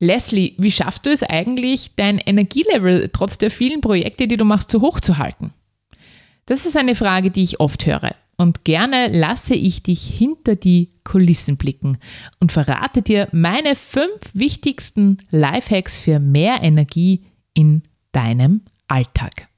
Leslie, wie schaffst du es eigentlich, dein Energielevel trotz der vielen Projekte, die du machst, so hoch zu halten? Das ist eine Frage, die ich oft höre. Und gerne lasse ich dich hinter die Kulissen blicken und verrate dir meine fünf wichtigsten Lifehacks für mehr Energie in deinem Alltag.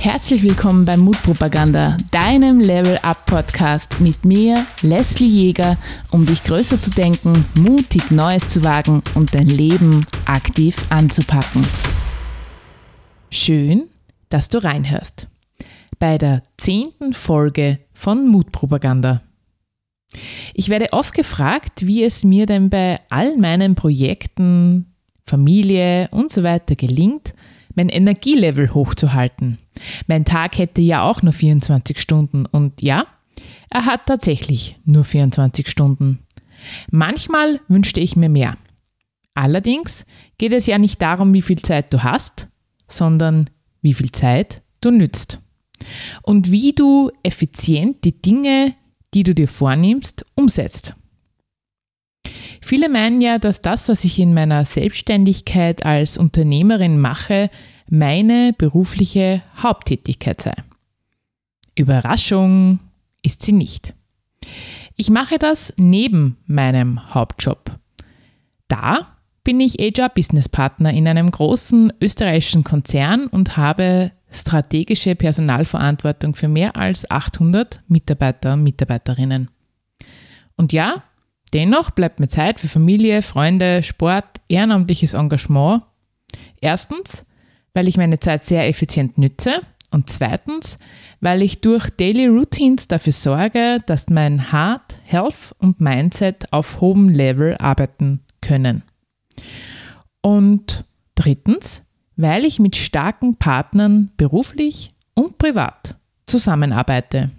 Herzlich willkommen bei Mutpropaganda, deinem Level Up Podcast mit mir, Leslie Jäger, um dich größer zu denken, mutig Neues zu wagen und dein Leben aktiv anzupacken. Schön, dass du reinhörst. Bei der zehnten Folge von Mutpropaganda. Ich werde oft gefragt, wie es mir denn bei all meinen Projekten, Familie und so weiter gelingt, mein Energielevel hochzuhalten. Mein Tag hätte ja auch nur 24 Stunden und ja, er hat tatsächlich nur 24 Stunden. Manchmal wünschte ich mir mehr. Allerdings geht es ja nicht darum, wie viel Zeit du hast, sondern wie viel Zeit du nützt. Und wie du effizient die Dinge, die du dir vornimmst, umsetzt. Viele meinen ja, dass das, was ich in meiner Selbstständigkeit als Unternehmerin mache, meine berufliche Haupttätigkeit sei. Überraschung ist sie nicht. Ich mache das neben meinem Hauptjob. Da bin ich HR Business Partner in einem großen österreichischen Konzern und habe strategische Personalverantwortung für mehr als 800 Mitarbeiter und Mitarbeiterinnen. Und ja, Dennoch bleibt mir Zeit für Familie, Freunde, Sport, ehrenamtliches Engagement. Erstens, weil ich meine Zeit sehr effizient nütze und zweitens, weil ich durch Daily Routines dafür sorge, dass mein Heart, Health und Mindset auf hohem Level arbeiten können. Und drittens, weil ich mit starken Partnern beruflich und privat zusammenarbeite.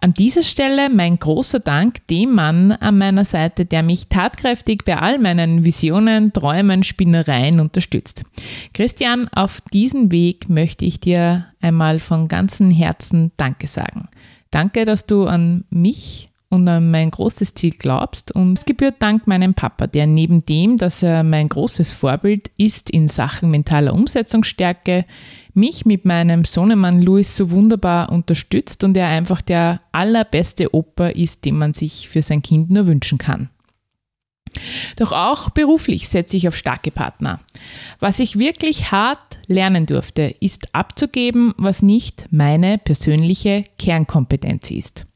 An dieser Stelle mein großer Dank dem Mann an meiner Seite, der mich tatkräftig bei all meinen Visionen, Träumen, Spinnereien unterstützt. Christian, auf diesem Weg möchte ich dir einmal von ganzem Herzen Danke sagen. Danke, dass du an mich und an mein großes Ziel glaubst. Und es gebührt Dank meinem Papa, der neben dem, dass er mein großes Vorbild ist in Sachen mentaler Umsetzungsstärke, mich mit meinem Sohnemann Louis so wunderbar unterstützt und er einfach der allerbeste Opa ist, den man sich für sein Kind nur wünschen kann. Doch auch beruflich setze ich auf starke Partner. Was ich wirklich hart lernen durfte, ist abzugeben, was nicht meine persönliche Kernkompetenz ist.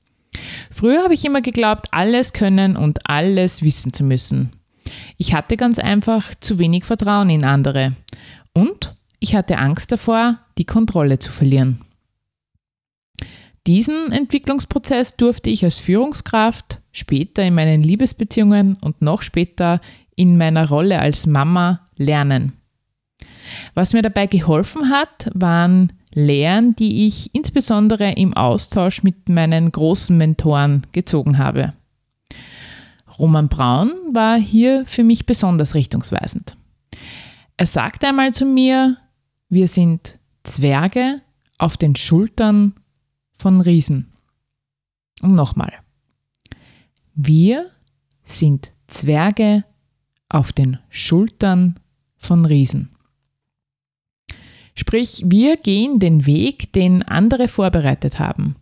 Früher habe ich immer geglaubt, alles können und alles wissen zu müssen. Ich hatte ganz einfach zu wenig Vertrauen in andere und ich hatte Angst davor, die Kontrolle zu verlieren. Diesen Entwicklungsprozess durfte ich als Führungskraft, später in meinen Liebesbeziehungen und noch später in meiner Rolle als Mama lernen. Was mir dabei geholfen hat, waren Lehren, die ich insbesondere im Austausch mit meinen großen Mentoren gezogen habe. Roman Braun war hier für mich besonders richtungsweisend. Er sagte einmal zu mir, wir sind Zwerge auf den Schultern von Riesen. Und nochmal, wir sind Zwerge auf den Schultern von Riesen. Sprich, wir gehen den Weg, den andere vorbereitet haben.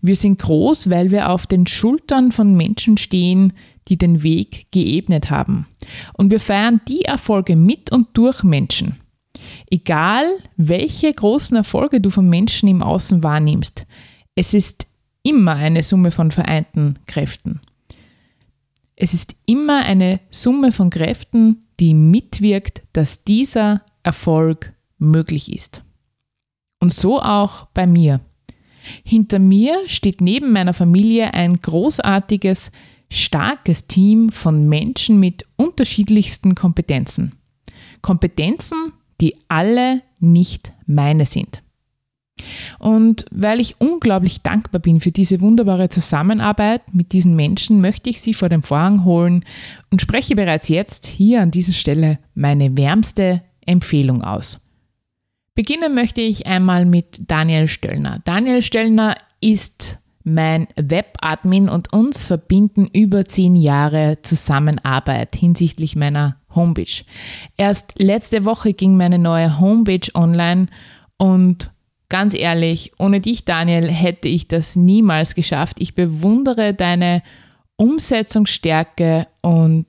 Wir sind groß, weil wir auf den Schultern von Menschen stehen, die den Weg geebnet haben. Und wir feiern die Erfolge mit und durch Menschen. Egal, welche großen Erfolge du von Menschen im Außen wahrnimmst, es ist immer eine Summe von vereinten Kräften. Es ist immer eine Summe von Kräften, die mitwirkt, dass dieser Erfolg möglich ist. Und so auch bei mir. Hinter mir steht neben meiner Familie ein großartiges, starkes Team von Menschen mit unterschiedlichsten Kompetenzen. Kompetenzen, die alle nicht meine sind. Und weil ich unglaublich dankbar bin für diese wunderbare Zusammenarbeit mit diesen Menschen, möchte ich Sie vor den Vorhang holen und spreche bereits jetzt hier an dieser Stelle meine wärmste Empfehlung aus. Beginnen möchte ich einmal mit Daniel Stöllner. Daniel Stöllner ist mein Webadmin und uns verbinden über zehn Jahre Zusammenarbeit hinsichtlich meiner Homepage. Erst letzte Woche ging meine neue Homepage online und ganz ehrlich, ohne dich, Daniel, hätte ich das niemals geschafft. Ich bewundere deine Umsetzungsstärke und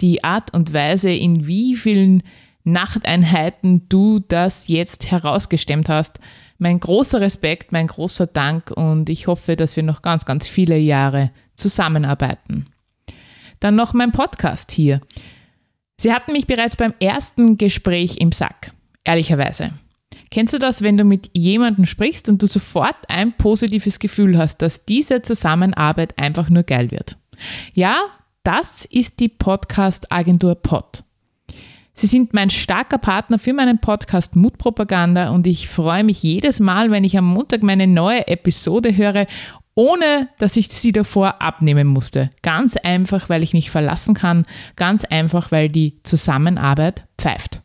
die Art und Weise, in wie vielen Nachteinheiten du das jetzt herausgestemmt hast. Mein großer Respekt, mein großer Dank und ich hoffe, dass wir noch ganz, ganz viele Jahre zusammenarbeiten. Dann noch mein Podcast hier. Sie hatten mich bereits beim ersten Gespräch im Sack, ehrlicherweise. Kennst du das, wenn du mit jemandem sprichst und du sofort ein positives Gefühl hast, dass diese Zusammenarbeit einfach nur geil wird? Ja, das ist die Podcast-Agentur Pod. Sie sind mein starker Partner für meinen Podcast Mutpropaganda und ich freue mich jedes Mal, wenn ich am Montag meine neue Episode höre, ohne dass ich sie davor abnehmen musste. Ganz einfach, weil ich mich verlassen kann, ganz einfach, weil die Zusammenarbeit pfeift.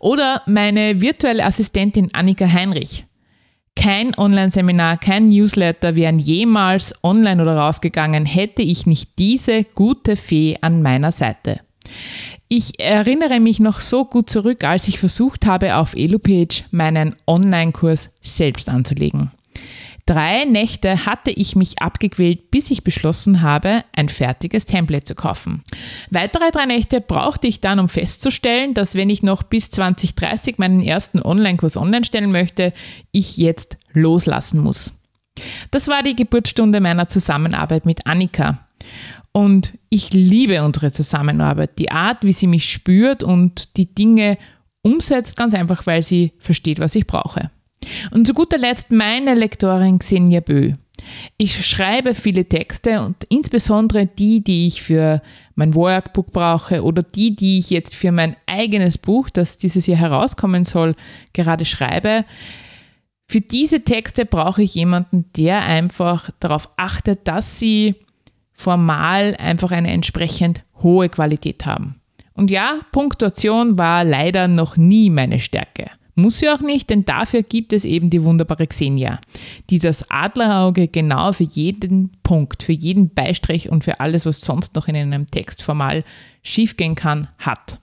Oder meine virtuelle Assistentin Annika Heinrich. Kein Online-Seminar, kein Newsletter wären jemals online oder rausgegangen, hätte ich nicht diese gute Fee an meiner Seite. Ich erinnere mich noch so gut zurück, als ich versucht habe, auf EloPage meinen Online-Kurs selbst anzulegen. Drei Nächte hatte ich mich abgequält, bis ich beschlossen habe, ein fertiges Template zu kaufen. Weitere drei Nächte brauchte ich dann, um festzustellen, dass wenn ich noch bis 2030 meinen ersten Online-Kurs online stellen möchte, ich jetzt loslassen muss. Das war die Geburtsstunde meiner Zusammenarbeit mit Annika. Und ich liebe unsere Zusammenarbeit, die Art, wie sie mich spürt und die Dinge umsetzt, ganz einfach, weil sie versteht, was ich brauche. Und zu guter Letzt meine Lektorin Xenia Bö. Ich schreibe viele Texte und insbesondere die, die ich für mein Workbook brauche oder die, die ich jetzt für mein eigenes Buch, das dieses Jahr herauskommen soll, gerade schreibe. Für diese Texte brauche ich jemanden, der einfach darauf achtet, dass sie formal einfach eine entsprechend hohe Qualität haben. Und ja, Punktuation war leider noch nie meine Stärke. Muss sie auch nicht, denn dafür gibt es eben die wunderbare Xenia, die das Adlerauge genau für jeden Punkt, für jeden Beistrich und für alles, was sonst noch in einem Text formal schiefgehen kann, hat.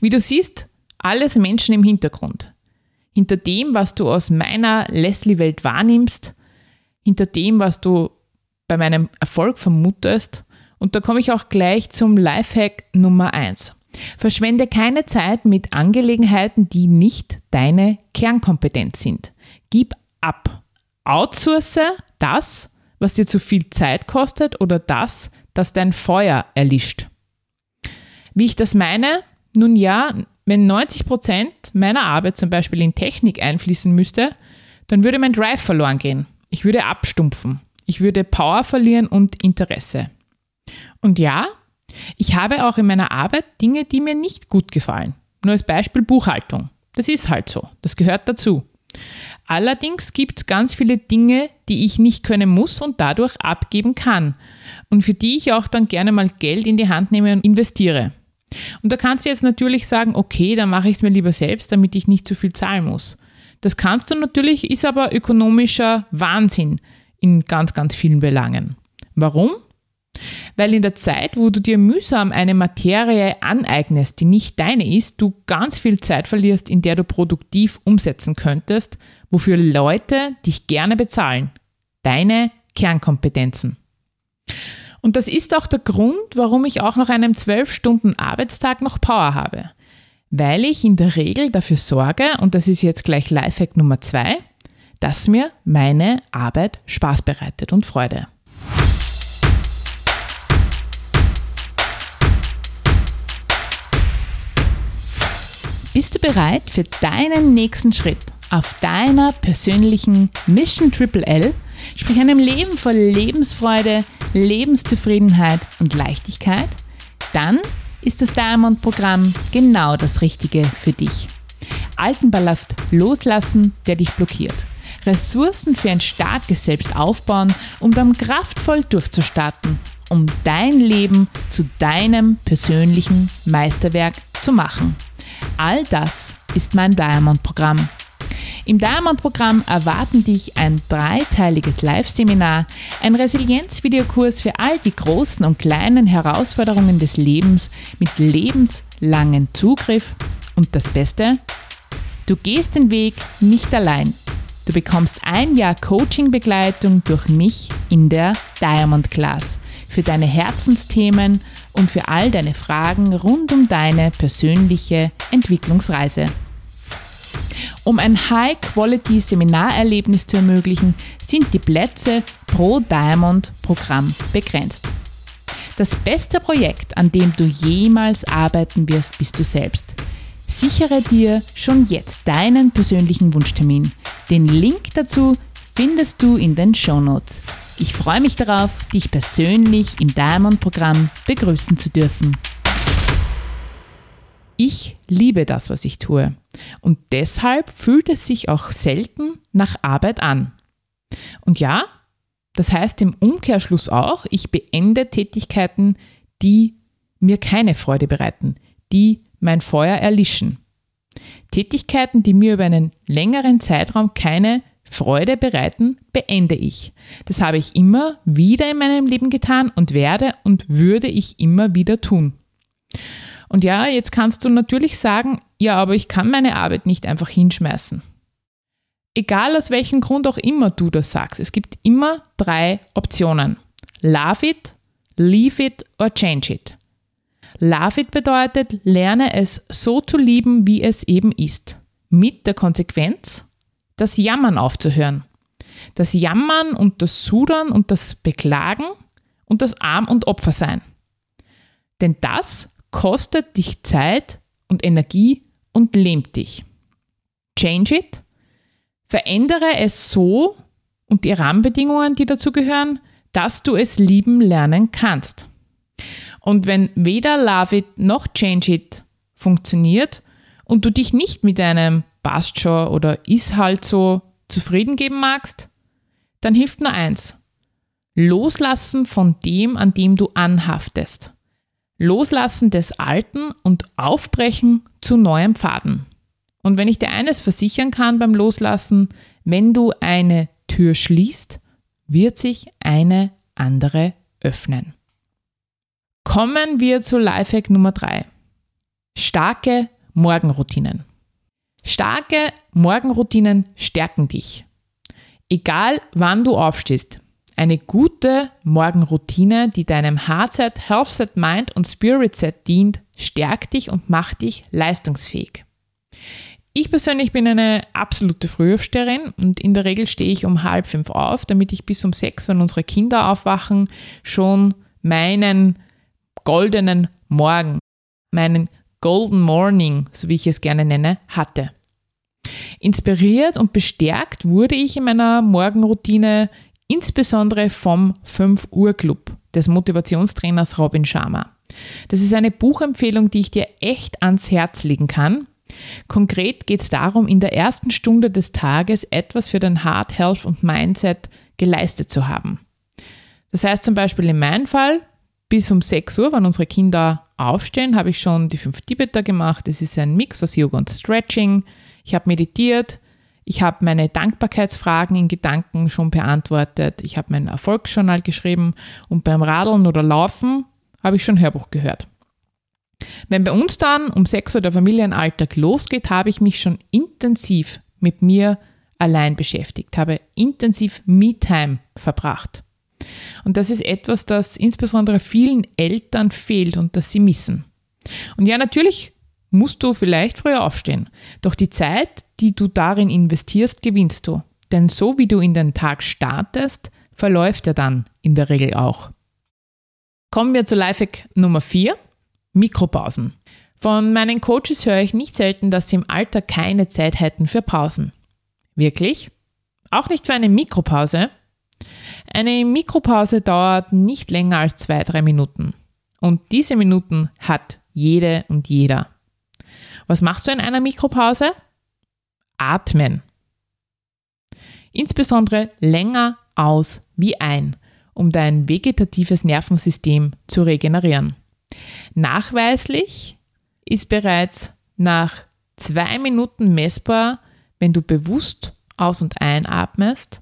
Wie du siehst, alles Menschen im Hintergrund. Hinter dem, was du aus meiner Leslie-Welt wahrnimmst, hinter dem, was du bei meinem Erfolg vermutest. Und da komme ich auch gleich zum Lifehack Nummer 1. Verschwende keine Zeit mit Angelegenheiten, die nicht deine Kernkompetenz sind. Gib ab. Outsource das, was dir zu viel Zeit kostet oder das, das dein Feuer erlischt. Wie ich das meine? Nun ja, wenn 90 Prozent meiner Arbeit zum Beispiel in Technik einfließen müsste, dann würde mein Drive verloren gehen. Ich würde abstumpfen. Ich würde Power verlieren und Interesse. Und ja, ich habe auch in meiner Arbeit Dinge, die mir nicht gut gefallen. Nur als Beispiel Buchhaltung. Das ist halt so. Das gehört dazu. Allerdings gibt es ganz viele Dinge, die ich nicht können muss und dadurch abgeben kann. Und für die ich auch dann gerne mal Geld in die Hand nehme und investiere. Und da kannst du jetzt natürlich sagen, okay, dann mache ich es mir lieber selbst, damit ich nicht zu viel zahlen muss. Das kannst du natürlich, ist aber ökonomischer Wahnsinn in ganz, ganz vielen Belangen. Warum? Weil in der Zeit, wo du dir mühsam eine Materie aneignest, die nicht deine ist, du ganz viel Zeit verlierst, in der du produktiv umsetzen könntest, wofür Leute dich gerne bezahlen. Deine Kernkompetenzen. Und das ist auch der Grund, warum ich auch nach einem 12-Stunden-Arbeitstag noch Power habe. Weil ich in der Regel dafür sorge, und das ist jetzt gleich Lifehack Nummer 2, dass mir meine Arbeit Spaß bereitet und Freude. Bist du bereit für deinen nächsten Schritt auf deiner persönlichen Mission Triple L, sprich einem Leben voll Lebensfreude, Lebenszufriedenheit und Leichtigkeit? Dann ist das Diamond-Programm genau das Richtige für dich. Alten Ballast loslassen, der dich blockiert. Ressourcen für ein starkes Selbst aufbauen, um dann kraftvoll durchzustarten, um dein Leben zu deinem persönlichen Meisterwerk zu machen. All das ist mein Diamond-Programm. Im Diamond-Programm erwarten dich ein dreiteiliges Live-Seminar, ein Resilienz-Videokurs für all die großen und kleinen Herausforderungen des Lebens mit lebenslangem Zugriff und das Beste, du gehst den Weg nicht allein. Du bekommst ein Jahr Coaching-Begleitung durch mich in der Diamond Class für deine Herzensthemen und für all deine Fragen rund um deine persönliche Entwicklungsreise. Um ein High-Quality-Seminarerlebnis zu ermöglichen, sind die Plätze pro Diamond-Programm begrenzt. Das beste Projekt, an dem du jemals arbeiten wirst, bist du selbst. Sichere dir schon jetzt deinen persönlichen Wunschtermin. Den Link dazu findest du in den Show Notes. Ich freue mich darauf, dich persönlich im Diamond-Programm begrüßen zu dürfen. Ich liebe das, was ich tue. Und deshalb fühlt es sich auch selten nach Arbeit an. Und ja, das heißt im Umkehrschluss auch, ich beende Tätigkeiten, die mir keine Freude bereiten, die mein Feuer erlischen. Tätigkeiten, die mir über einen längeren Zeitraum keine Freude bereiten, beende ich. Das habe ich immer wieder in meinem Leben getan und werde und würde ich immer wieder tun. Und ja, jetzt kannst du natürlich sagen, ja, aber ich kann meine Arbeit nicht einfach hinschmeißen. Egal aus welchem Grund auch immer du das sagst, es gibt immer drei Optionen. Love it, leave it or change it. Love it bedeutet, lerne es so zu lieben, wie es eben ist. Mit der Konsequenz, das Jammern aufzuhören. Das Jammern und das Sudern und das Beklagen und das Arm- und Opfersein. Denn das kostet dich Zeit und Energie und lähmt dich. Change it. Verändere es so und die Rahmenbedingungen, die dazu gehören, dass du es lieben lernen kannst. Und wenn weder Love It noch Change It funktioniert und du dich nicht mit einem passt schon oder ist halt so zufrieden geben magst, dann hilft nur eins. Loslassen von dem, an dem du anhaftest. Loslassen des Alten und aufbrechen zu neuen Pfaden. Und wenn ich dir eines versichern kann beim Loslassen, wenn du eine Tür schließt, wird sich eine andere öffnen. Kommen wir zu Lifehack Nummer 3. Starke Morgenroutinen. Starke Morgenroutinen stärken dich. Egal wann du aufstehst, eine gute Morgenroutine, die deinem Hardset, Healthset, Mind und Spiritset dient, stärkt dich und macht dich leistungsfähig. Ich persönlich bin eine absolute Frühaufsteherin und in der Regel stehe ich um halb fünf auf, damit ich bis um sechs, wenn unsere Kinder aufwachen, schon meinen goldenen Morgen, meinen Golden Morning, so wie ich es gerne nenne, hatte. Inspiriert und bestärkt wurde ich in meiner Morgenroutine insbesondere vom 5 Uhr Club des Motivationstrainers Robin Sharma. Das ist eine Buchempfehlung, die ich dir echt ans Herz legen kann. Konkret geht es darum, in der ersten Stunde des Tages etwas für dein Heart, Health und Mindset geleistet zu haben. Das heißt zum Beispiel in meinem Fall, bis um 6 Uhr, wenn unsere Kinder aufstehen, habe ich schon die fünf Tibeter gemacht. Es ist ein Mix aus Yoga und Stretching. Ich habe meditiert. Ich habe meine Dankbarkeitsfragen in Gedanken schon beantwortet. Ich habe mein Erfolgsjournal geschrieben und beim Radeln oder Laufen habe ich schon Hörbuch gehört. Wenn bei uns dann um 6 Uhr der Familienalltag losgeht, habe ich mich schon intensiv mit mir allein beschäftigt, habe intensiv Me-Time verbracht. Und das ist etwas, das insbesondere vielen Eltern fehlt und das sie missen. Und ja, natürlich musst du vielleicht früher aufstehen, doch die Zeit, die du darin investierst, gewinnst du. Denn so wie du in den Tag startest, verläuft er dann in der Regel auch. Kommen wir zu Lifehack Nummer 4, Mikropausen. Von meinen Coaches höre ich nicht selten, dass sie im Alter keine Zeit hätten für Pausen. Wirklich? Auch nicht für eine Mikropause? Eine Mikropause dauert nicht länger als zwei, drei Minuten. Und diese Minuten hat jede und jeder. Was machst du in einer Mikropause? Atmen. Insbesondere länger aus wie ein, um dein vegetatives Nervensystem zu regenerieren. Nachweislich ist bereits nach zwei Minuten messbar, wenn du bewusst aus- und einatmest,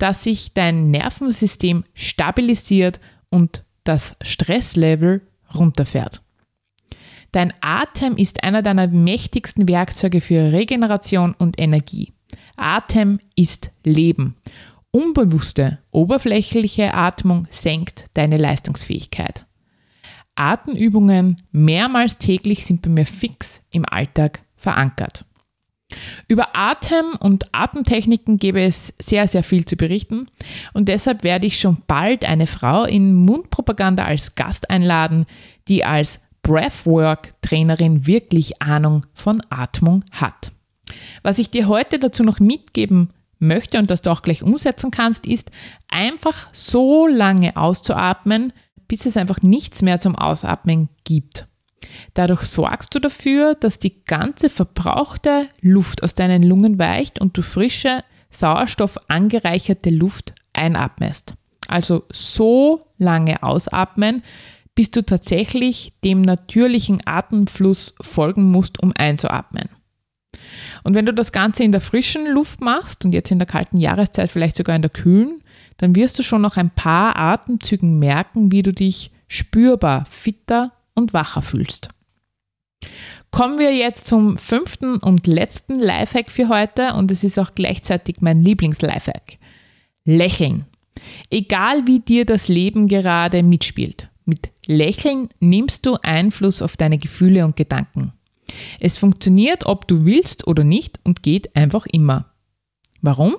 dass sich dein Nervensystem stabilisiert und das Stresslevel runterfährt. Dein Atem ist einer deiner mächtigsten Werkzeuge für Regeneration und Energie. Atem ist Leben. Unbewusste, oberflächliche Atmung senkt deine Leistungsfähigkeit. Atemübungen mehrmals täglich sind bei mir fix im Alltag verankert. Über Atem und Atemtechniken gäbe es sehr, sehr viel zu berichten und deshalb werde ich schon bald eine Frau in Mundpropaganda als Gast einladen, die als Breathwork-Trainerin wirklich Ahnung von Atmung hat. Was ich dir heute dazu noch mitgeben möchte und das du auch gleich umsetzen kannst, ist einfach so lange auszuatmen, bis es einfach nichts mehr zum Ausatmen gibt. Dadurch sorgst du dafür, dass die ganze verbrauchte Luft aus deinen Lungen weicht und du frische, Sauerstoff angereicherte Luft einatmest. Also so lange ausatmen, bis du tatsächlich dem natürlichen Atemfluss folgen musst, um einzuatmen. Und wenn du das Ganze in der frischen Luft machst und jetzt in der kalten Jahreszeit vielleicht sogar in der kühlen, dann wirst du schon nach ein paar Atemzügen merken, wie du dich spürbar fitter und wacher fühlst. Kommen wir jetzt zum fünften und letzten Lifehack für heute und es ist auch gleichzeitig mein Lieblings-Lifehack. Lächeln. Egal wie dir das Leben gerade mitspielt. Mit Lächeln nimmst du Einfluss auf deine Gefühle und Gedanken. Es funktioniert, ob du willst oder nicht und geht einfach immer. Warum?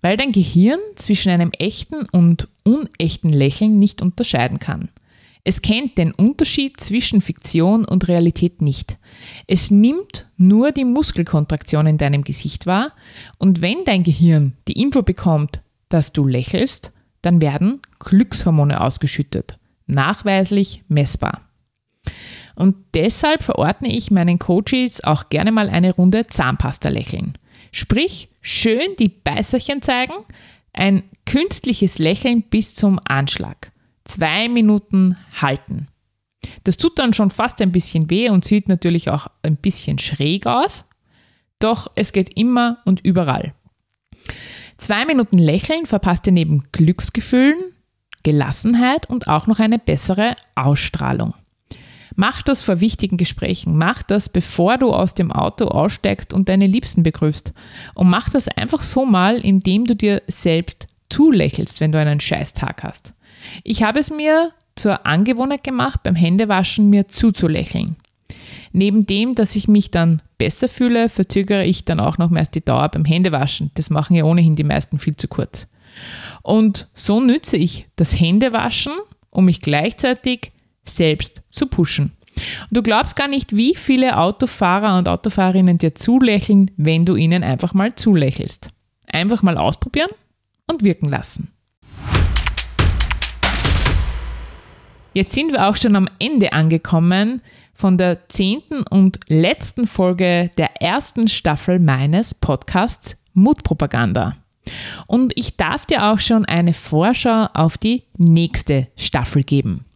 Weil dein Gehirn zwischen einem echten und unechten Lächeln nicht unterscheiden kann. Es kennt den Unterschied zwischen Fiktion und Realität nicht. Es nimmt nur die Muskelkontraktion in deinem Gesicht wahr und wenn dein Gehirn die Info bekommt, dass du lächelst, dann werden Glückshormone ausgeschüttet. Nachweislich messbar. Und deshalb verordne ich meinen Coaches auch gerne mal eine Runde Zahnpasta lächeln. Sprich, schön die Beißerchen zeigen, ein künstliches Lächeln bis zum Anschlag zwei Minuten halten. Das tut dann schon fast ein bisschen weh und sieht natürlich auch ein bisschen schräg aus, doch es geht immer und überall. Zwei Minuten Lächeln verpasst dir neben Glücksgefühlen, Gelassenheit und auch noch eine bessere Ausstrahlung. Mach das vor wichtigen Gesprächen. Mach das, bevor du aus dem Auto aussteigst und deine Liebsten begrüßt. Und mach das einfach so mal, indem du dir selbst zulächelst, wenn du einen Scheißtag hast. Ich habe es mir zur Angewohnheit gemacht, beim Händewaschen mir zuzulächeln. Neben dem, dass ich mich dann besser fühle, verzögere ich dann auch nochmals die Dauer beim Händewaschen. Das machen ja ohnehin die meisten viel zu kurz. Und so nütze ich das Händewaschen, um mich gleichzeitig selbst zu pushen. Und du glaubst gar nicht, wie viele Autofahrer und Autofahrerinnen dir zulächeln, wenn du ihnen einfach mal zulächelst. Einfach mal ausprobieren und wirken lassen. Jetzt sind wir auch schon am Ende angekommen von der zehnten und letzten Folge der ersten Staffel meines Podcasts Mutpropaganda. Und ich darf dir auch schon eine Vorschau auf die nächste Staffel geben.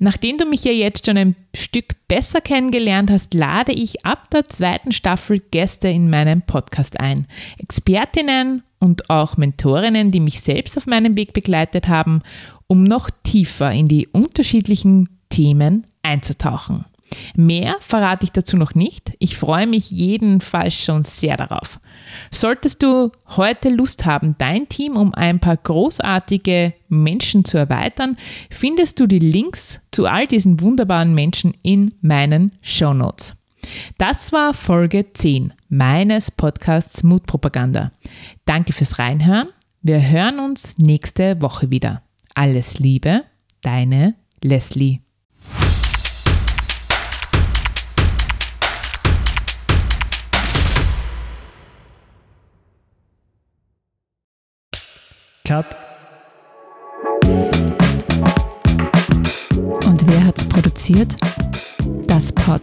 Nachdem du mich ja jetzt schon ein Stück besser kennengelernt hast, lade ich ab der zweiten Staffel Gäste in meinen Podcast ein. Expertinnen und auch Mentorinnen, die mich selbst auf meinem Weg begleitet haben, um noch tiefer in die unterschiedlichen Themen einzutauchen. Mehr verrate ich dazu noch nicht. Ich freue mich jedenfalls schon sehr darauf. Solltest du heute Lust haben, dein Team um ein paar großartige Menschen zu erweitern, findest du die Links zu all diesen wunderbaren Menschen in meinen Show Notes. Das war Folge 10 meines Podcasts Mutpropaganda. Danke fürs Reinhören. Wir hören uns nächste Woche wieder. Alles Liebe, deine Leslie. Cut. Und wer hat's produziert? Das Pod